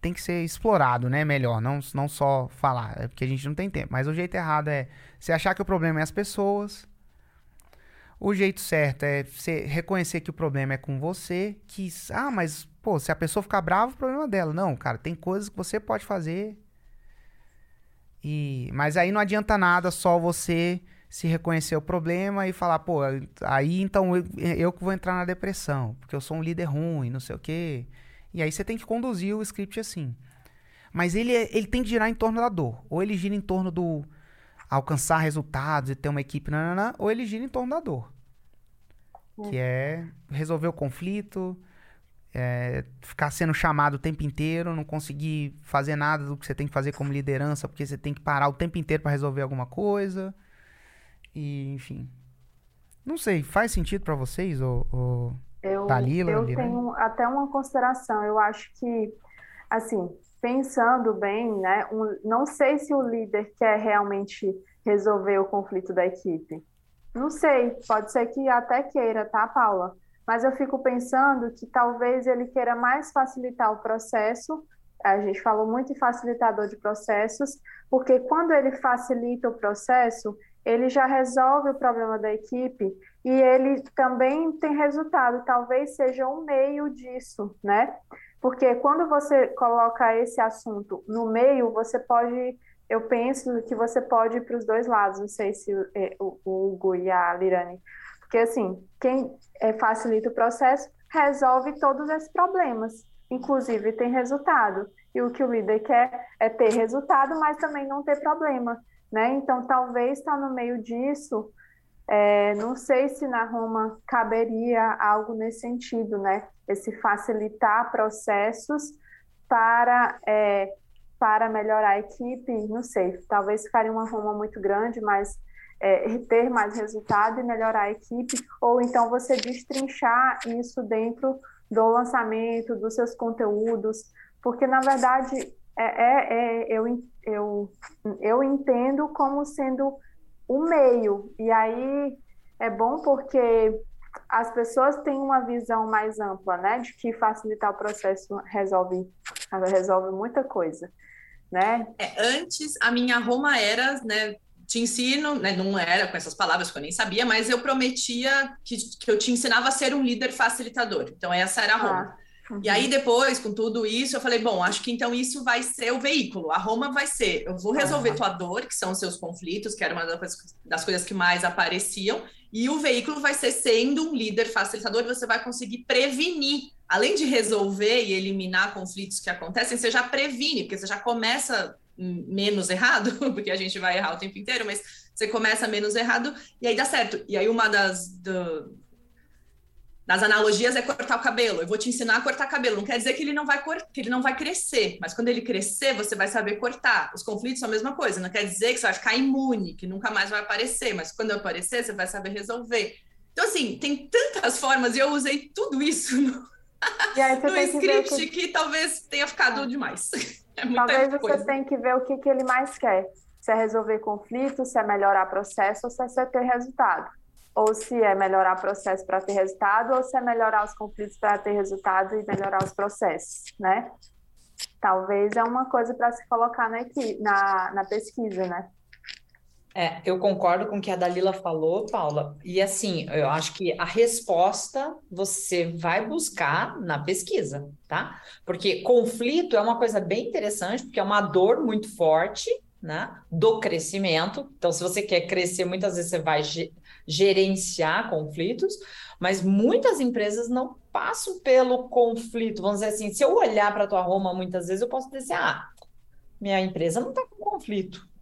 Tem que ser explorado, né? Melhor. Não, não só falar, é porque a gente não tem tempo. Mas o jeito errado é você achar que o problema é as pessoas. O jeito certo é você reconhecer que o problema é com você. Que, ah, mas, pô, se a pessoa ficar brava, o problema é dela. Não, cara, tem coisas que você pode fazer e, mas aí não adianta nada só você se reconhecer o problema e falar, pô, aí então eu, eu que vou entrar na depressão, porque eu sou um líder ruim, não sei o quê. E aí você tem que conduzir o script assim. Mas ele, é, ele tem que girar em torno da dor. Ou ele gira em torno do alcançar resultados e ter uma equipe, nanana, ou ele gira em torno da dor. Que é resolver o conflito, é, ficar sendo chamado o tempo inteiro, não conseguir fazer nada do que você tem que fazer como liderança, porque você tem que parar o tempo inteiro para resolver alguma coisa. E, enfim. Não sei, faz sentido para vocês, ou, ou eu, Dalila? Eu tenho até uma consideração. Eu acho que, assim, pensando bem, né, um, não sei se o líder quer realmente resolver o conflito da equipe. Não sei, pode ser que até queira, tá, Paula? Mas eu fico pensando que talvez ele queira mais facilitar o processo. A gente falou muito em facilitador de processos, porque quando ele facilita o processo, ele já resolve o problema da equipe e ele também tem resultado, talvez seja um meio disso, né? Porque quando você coloca esse assunto no meio, você pode, eu penso que você pode ir para os dois lados, não sei se o, o Hugo e a Lirane porque, assim, quem é, facilita o processo resolve todos esses problemas, inclusive tem resultado. E o que o líder quer é ter resultado, mas também não ter problema, né? Então, talvez está no meio disso. É, não sei se na Roma caberia algo nesse sentido, né? Esse facilitar processos para é, para melhorar a equipe, não sei, talvez ficaria uma Roma muito grande, mas é, ter mais resultado e melhorar a equipe, ou então você destrinchar isso dentro do lançamento, dos seus conteúdos, porque na verdade é, é, é eu, eu, eu entendo como sendo o meio, e aí é bom porque as pessoas têm uma visão mais ampla, né, de que facilitar o processo resolve, resolve muita coisa. Né? É, antes, a minha Roma era, né, te ensino, né, não era com essas palavras que eu nem sabia, mas eu prometia que, que eu te ensinava a ser um líder facilitador. Então, essa era a Roma. Ah, uhum. E aí, depois, com tudo isso, eu falei: bom, acho que então isso vai ser o veículo. A Roma vai ser: eu vou resolver uhum. tua dor, que são os seus conflitos, que era uma das coisas que mais apareciam, e o veículo vai ser sendo um líder facilitador, você vai conseguir prevenir. Além de resolver e eliminar conflitos que acontecem, você já previne, porque você já começa menos errado, porque a gente vai errar o tempo inteiro, mas você começa menos errado e aí dá certo. E aí uma das, do, das analogias é cortar o cabelo. Eu vou te ensinar a cortar cabelo. Não quer dizer que ele não vai que ele não vai crescer, mas quando ele crescer, você vai saber cortar. Os conflitos são a mesma coisa. Não quer dizer que você vai ficar imune, que nunca mais vai aparecer, mas quando aparecer, você vai saber resolver. Então assim, tem tantas formas e eu usei tudo isso no, no script que... que... talvez tenha ficado ah. demais. É Talvez você tenha que ver o que, que ele mais quer. Se é resolver conflitos, se é melhorar processo ou se é ter resultado. Ou se é melhorar processo para ter resultado, ou se é melhorar os conflitos para ter resultado e melhorar os processos, né? Talvez é uma coisa para se colocar na, na, na pesquisa, né? É, eu concordo com o que a Dalila falou, Paula. E assim, eu acho que a resposta você vai buscar na pesquisa, tá? Porque conflito é uma coisa bem interessante, porque é uma dor muito forte, né? Do crescimento. Então, se você quer crescer, muitas vezes você vai gerenciar conflitos, mas muitas empresas não passam pelo conflito. Vamos dizer assim, se eu olhar para a tua Roma muitas vezes, eu posso dizer, ah, minha empresa não está com conflito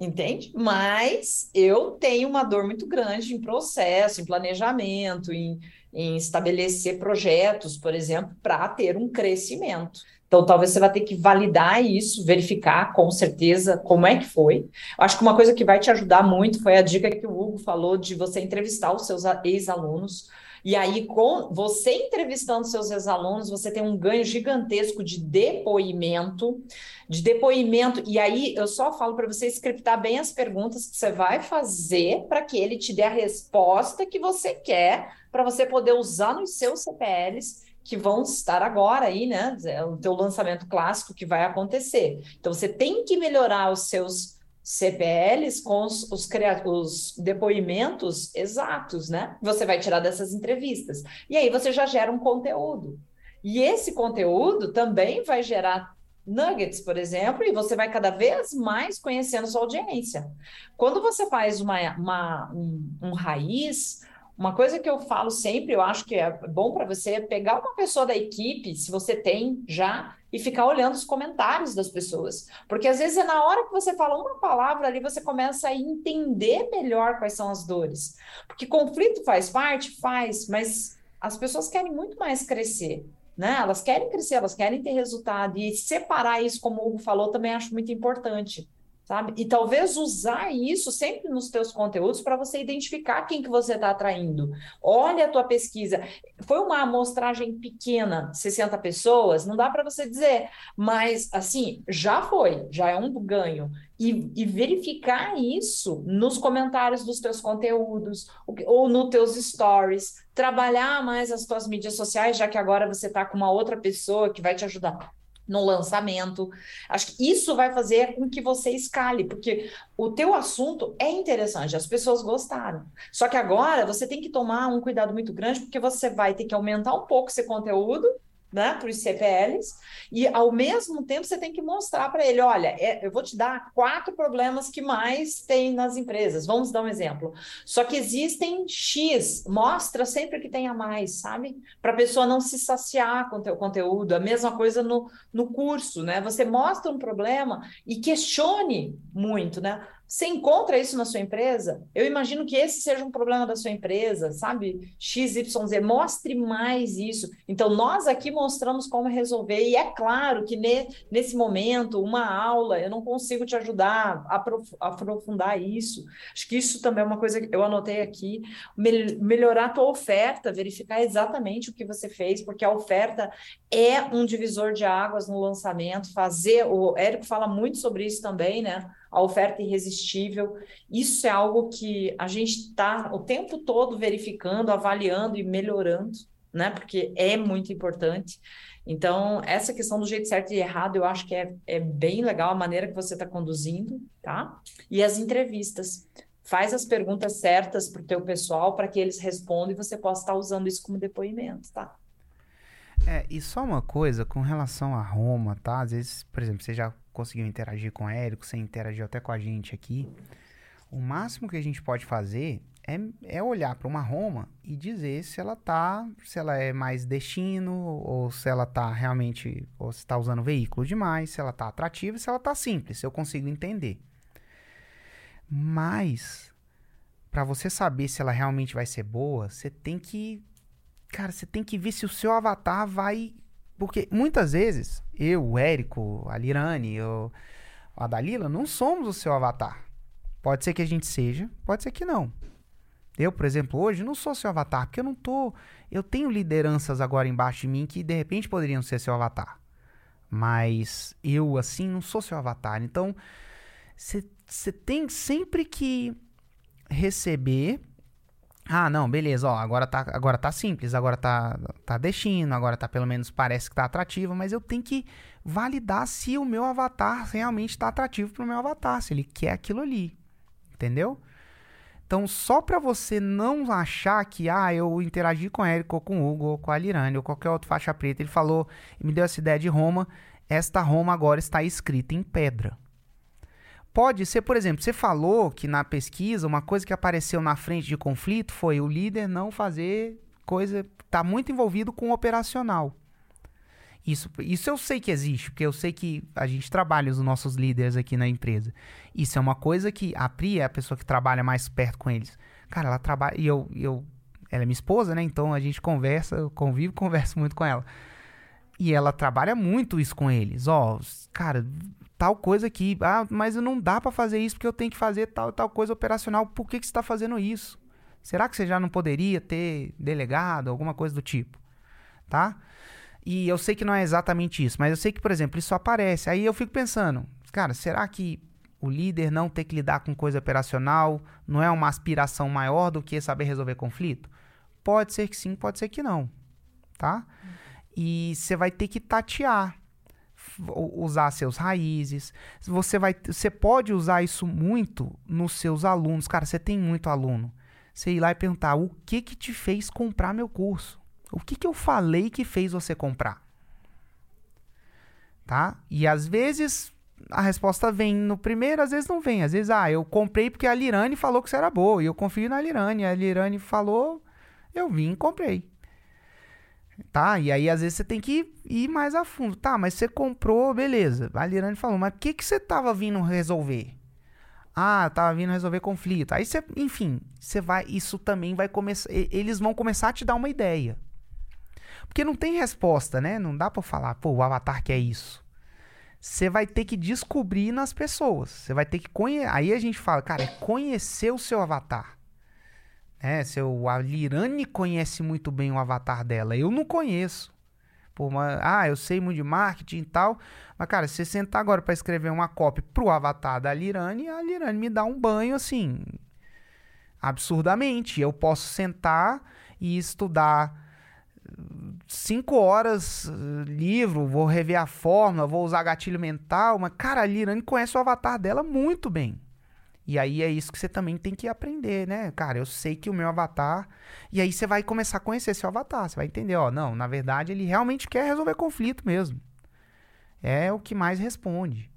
entende? Mas eu tenho uma dor muito grande em processo, em planejamento, em, em estabelecer projetos, por exemplo, para ter um crescimento. Então, talvez você vai ter que validar isso, verificar com certeza como é que foi. Acho que uma coisa que vai te ajudar muito foi a dica que o Hugo falou de você entrevistar os seus ex-alunos e aí, com você entrevistando seus ex-alunos, você tem um ganho gigantesco de depoimento, de depoimento. E aí, eu só falo para você scriptar bem as perguntas que você vai fazer para que ele te dê a resposta que você quer, para você poder usar nos seus CPLs que vão estar agora aí, né? É o teu lançamento clássico que vai acontecer. Então, você tem que melhorar os seus CPLs com os, os, os, depoimentos exatos, né? Você vai tirar dessas entrevistas. E aí você já gera um conteúdo. E esse conteúdo também vai gerar nuggets, por exemplo, e você vai cada vez mais conhecendo sua audiência. Quando você faz uma, uma um, um raiz, uma coisa que eu falo sempre, eu acho que é bom para você é pegar uma pessoa da equipe, se você tem já, e ficar olhando os comentários das pessoas. Porque às vezes é na hora que você fala uma palavra ali, você começa a entender melhor quais são as dores. Porque conflito faz parte? Faz, mas as pessoas querem muito mais crescer. Né? Elas querem crescer, elas querem ter resultado. E separar isso, como o Hugo falou, também acho muito importante sabe? E talvez usar isso sempre nos teus conteúdos para você identificar quem que você está atraindo. Olha a tua pesquisa. Foi uma amostragem pequena, 60 pessoas, não dá para você dizer, mas assim, já foi, já é um ganho. E, e, verificar isso nos comentários dos teus conteúdos ou nos teus stories, trabalhar mais as tuas mídias sociais, já que agora você está com uma outra pessoa que vai te ajudar no lançamento. Acho que isso vai fazer com que você escale, porque o teu assunto é interessante, as pessoas gostaram. Só que agora você tem que tomar um cuidado muito grande, porque você vai ter que aumentar um pouco esse conteúdo né, para os CPLs, e ao mesmo tempo você tem que mostrar para ele: olha, é, eu vou te dar quatro problemas que mais tem nas empresas. Vamos dar um exemplo. Só que existem X, mostra sempre que tenha mais, sabe? Para a pessoa não se saciar com o teu conteúdo. A mesma coisa no, no curso, né? Você mostra um problema e questione muito, né? Você encontra isso na sua empresa? Eu imagino que esse seja um problema da sua empresa, sabe? XYZ, mostre mais isso. Então, nós aqui mostramos como resolver, e é claro que ne, nesse momento, uma aula, eu não consigo te ajudar a aprofundar isso. Acho que isso também é uma coisa que eu anotei aqui. melhorar a tua oferta, verificar exatamente o que você fez, porque a oferta é um divisor de águas no lançamento, fazer, o Érico fala muito sobre isso também, né? A oferta irresistível. Isso é algo que a gente está o tempo todo verificando, avaliando e melhorando, né? Porque é muito importante. Então, essa questão do jeito certo e errado, eu acho que é, é bem legal a maneira que você está conduzindo, tá? E as entrevistas. Faz as perguntas certas para o teu pessoal para que eles respondam e você possa estar usando isso como depoimento, tá? É, e só uma coisa com relação a Roma, tá? Às vezes, por exemplo, você já conseguiu interagir com o Érico, você interagiu até com a gente aqui. O máximo que a gente pode fazer é, é olhar para uma Roma e dizer se ela tá, se ela é mais destino, ou se ela tá realmente, ou se está usando veículo demais, se ela tá atrativa, se ela tá simples, eu consigo entender. Mas para você saber se ela realmente vai ser boa, você tem que cara, você tem que ver se o seu avatar vai porque muitas vezes, eu, o Érico, a Lirane, eu, a Dalila, não somos o seu avatar. Pode ser que a gente seja, pode ser que não. Eu, por exemplo, hoje não sou seu avatar, porque eu não tô. Eu tenho lideranças agora embaixo de mim que de repente poderiam ser seu avatar. Mas eu, assim, não sou seu avatar. Então, você tem sempre que receber. Ah, não, beleza, ó, agora tá, agora tá simples, agora tá, tá destino, agora tá pelo menos parece que tá atrativo, mas eu tenho que validar se o meu avatar realmente tá atrativo pro meu avatar, se ele quer aquilo ali. Entendeu? Então, só para você não achar que, ah, eu interagi com o Érico, ou com o Hugo, ou com a Lirane, ou qualquer outro faixa preta, ele falou, me deu essa ideia de Roma, esta Roma agora está escrita em pedra. Pode ser, por exemplo, você falou que na pesquisa uma coisa que apareceu na frente de conflito foi o líder não fazer coisa, tá muito envolvido com o operacional. Isso, isso eu sei que existe, porque eu sei que a gente trabalha os nossos líderes aqui na empresa. Isso é uma coisa que a Pri é a pessoa que trabalha mais perto com eles. Cara, ela trabalha. E eu, eu. Ela é minha esposa, né? Então a gente conversa, eu convivo, converso muito com ela. E ela trabalha muito isso com eles. Ó, cara, tal coisa aqui. Ah, mas não dá para fazer isso porque eu tenho que fazer tal tal coisa operacional. Por que, que você está fazendo isso? Será que você já não poderia ter delegado, alguma coisa do tipo? Tá? E eu sei que não é exatamente isso, mas eu sei que, por exemplo, isso aparece. Aí eu fico pensando, cara, será que o líder não ter que lidar com coisa operacional não é uma aspiração maior do que saber resolver conflito? Pode ser que sim, pode ser que não, tá? E você vai ter que tatear usar seus raízes. Você vai, você pode usar isso muito nos seus alunos. Cara, você tem muito aluno. Você ir lá e perguntar: "O que que te fez comprar meu curso? O que que eu falei que fez você comprar?" Tá? E às vezes a resposta vem no primeiro, às vezes não vem. Às vezes, ah, eu comprei porque a Lirane falou que você era boa. E eu confio na Lirane. A Lirane falou, eu vim e comprei. Tá? E aí, às vezes, você tem que ir mais a fundo. Tá, mas você comprou, beleza. A Lirane falou, mas o que, que você tava vindo resolver? Ah, tava vindo resolver conflito. Aí você, enfim, você vai. Isso também vai começar. Eles vão começar a te dar uma ideia. Porque não tem resposta, né? Não dá pra falar, pô, o avatar quer isso. Você vai ter que descobrir nas pessoas. Você vai ter que conhecer. Aí a gente fala, cara, é conhecer o seu avatar. É, seu, a Lirane conhece muito bem o avatar dela. Eu não conheço. Pô, uma, ah, eu sei muito de marketing e tal. Mas, cara, se você sentar agora para escrever uma copy pro avatar da Lirane, a Lirane me dá um banho assim. Absurdamente. Eu posso sentar e estudar cinco horas uh, livro, vou rever a fórmula, vou usar gatilho mental. Mas, cara, a Lirane conhece o avatar dela muito bem. E aí é isso que você também tem que aprender, né? Cara, eu sei que o meu avatar. E aí você vai começar a conhecer seu avatar. Você vai entender, ó, não, na verdade ele realmente quer resolver conflito mesmo. É o que mais responde.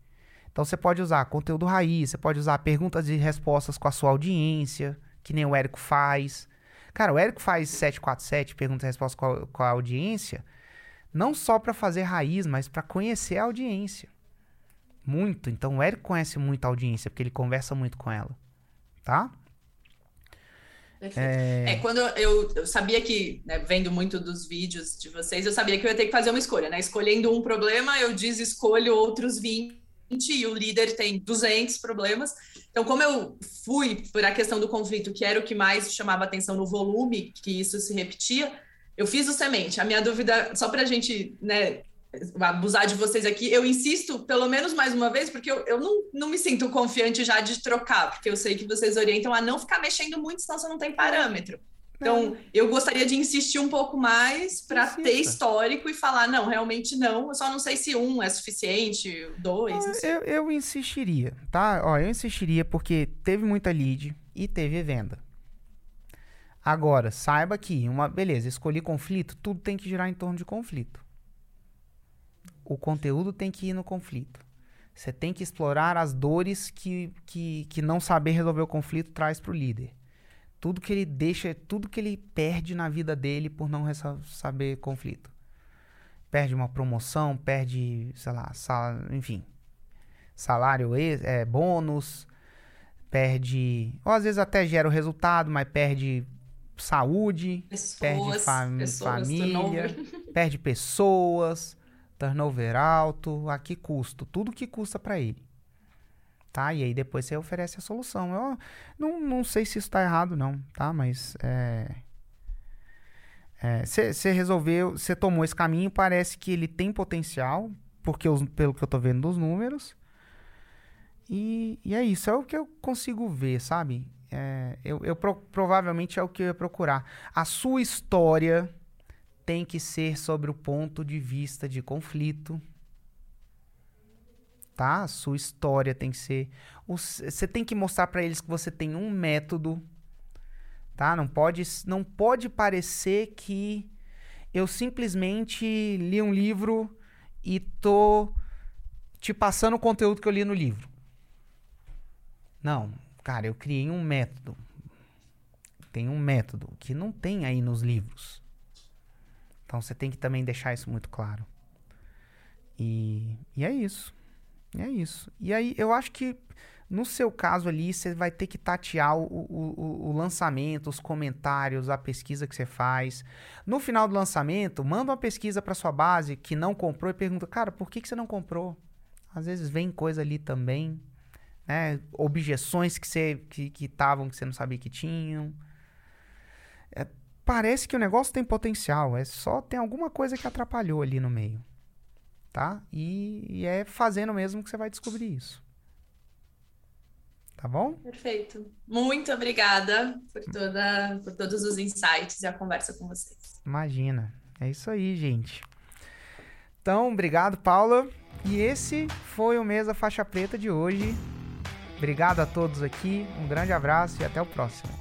Então você pode usar conteúdo raiz, você pode usar perguntas e respostas com a sua audiência, que nem o Érico faz. Cara, o Érico faz 747 perguntas e respostas com a, com a audiência, não só para fazer raiz, mas para conhecer a audiência. Muito. Então o Eric conhece muito a audiência, porque ele conversa muito com ela. Tá? É... é... quando eu, eu sabia que, né, vendo muito dos vídeos de vocês, eu sabia que eu ia ter que fazer uma escolha, né? Escolhendo um problema, eu desescolho outros 20 e o líder tem 200 problemas. Então, como eu fui por a questão do conflito, que era o que mais chamava atenção no volume, que isso se repetia, eu fiz o semente. A minha dúvida, só para a gente né, abusar de vocês aqui, eu insisto pelo menos mais uma vez, porque eu, eu não, não me sinto confiante já de trocar, porque eu sei que vocês orientam a não ficar mexendo muito, senão você não tem parâmetro. Então, é. eu gostaria de insistir um pouco mais para ter histórico e falar, não, realmente não. Eu só não sei se um é suficiente, dois. Eu, eu insistiria, tá? Ó, eu insistiria porque teve muita lead e teve venda. Agora, saiba que, uma, beleza, escolhi conflito, tudo tem que girar em torno de conflito o conteúdo tem que ir no conflito. Você tem que explorar as dores que, que, que não saber resolver o conflito traz para o líder. Tudo que ele deixa, tudo que ele perde na vida dele por não saber conflito. Perde uma promoção, perde, sei lá, sal, enfim, salário, é, bônus, perde, ou às vezes até gera o resultado, mas perde saúde, pessoas, perde fam pessoas, família, perde pessoas turnover alto, a que custo? Tudo que custa para ele. Tá? E aí depois você oferece a solução. Eu não, não sei se isso está errado, não, tá? Mas é. Você é, resolveu, você tomou esse caminho, parece que ele tem potencial, porque pelo que eu tô vendo dos números. E, e é isso, é o que eu consigo ver, sabe? É, eu, eu pro, provavelmente é o que eu ia procurar. A sua história tem que ser sobre o ponto de vista de conflito. Tá? A sua história tem que ser. Você tem que mostrar para eles que você tem um método. Tá? Não pode, não pode parecer que eu simplesmente li um livro e tô te passando o conteúdo que eu li no livro. Não, Cara, eu criei um método. Tem um método que não tem aí nos livros. Então você tem que também deixar isso muito claro. E, e é isso. E é isso. E aí eu acho que no seu caso ali, você vai ter que tatear o, o, o, lançamento, os comentários, a pesquisa que você faz. No final do lançamento, manda uma pesquisa para sua base que não comprou e pergunta, cara, por que, que você não comprou? Às vezes vem coisa ali também né? Objeções que você que estavam que, que você não sabia que tinham. Parece que o negócio tem potencial, é só tem alguma coisa que atrapalhou ali no meio, tá? E, e é fazendo mesmo que você vai descobrir isso. Tá bom? Perfeito. Muito obrigada por, toda, por todos os insights e a conversa com vocês. Imagina. É isso aí, gente. Então, obrigado, Paula. E esse foi o Mesa Faixa Preta de hoje. Obrigado a todos aqui, um grande abraço e até o próximo.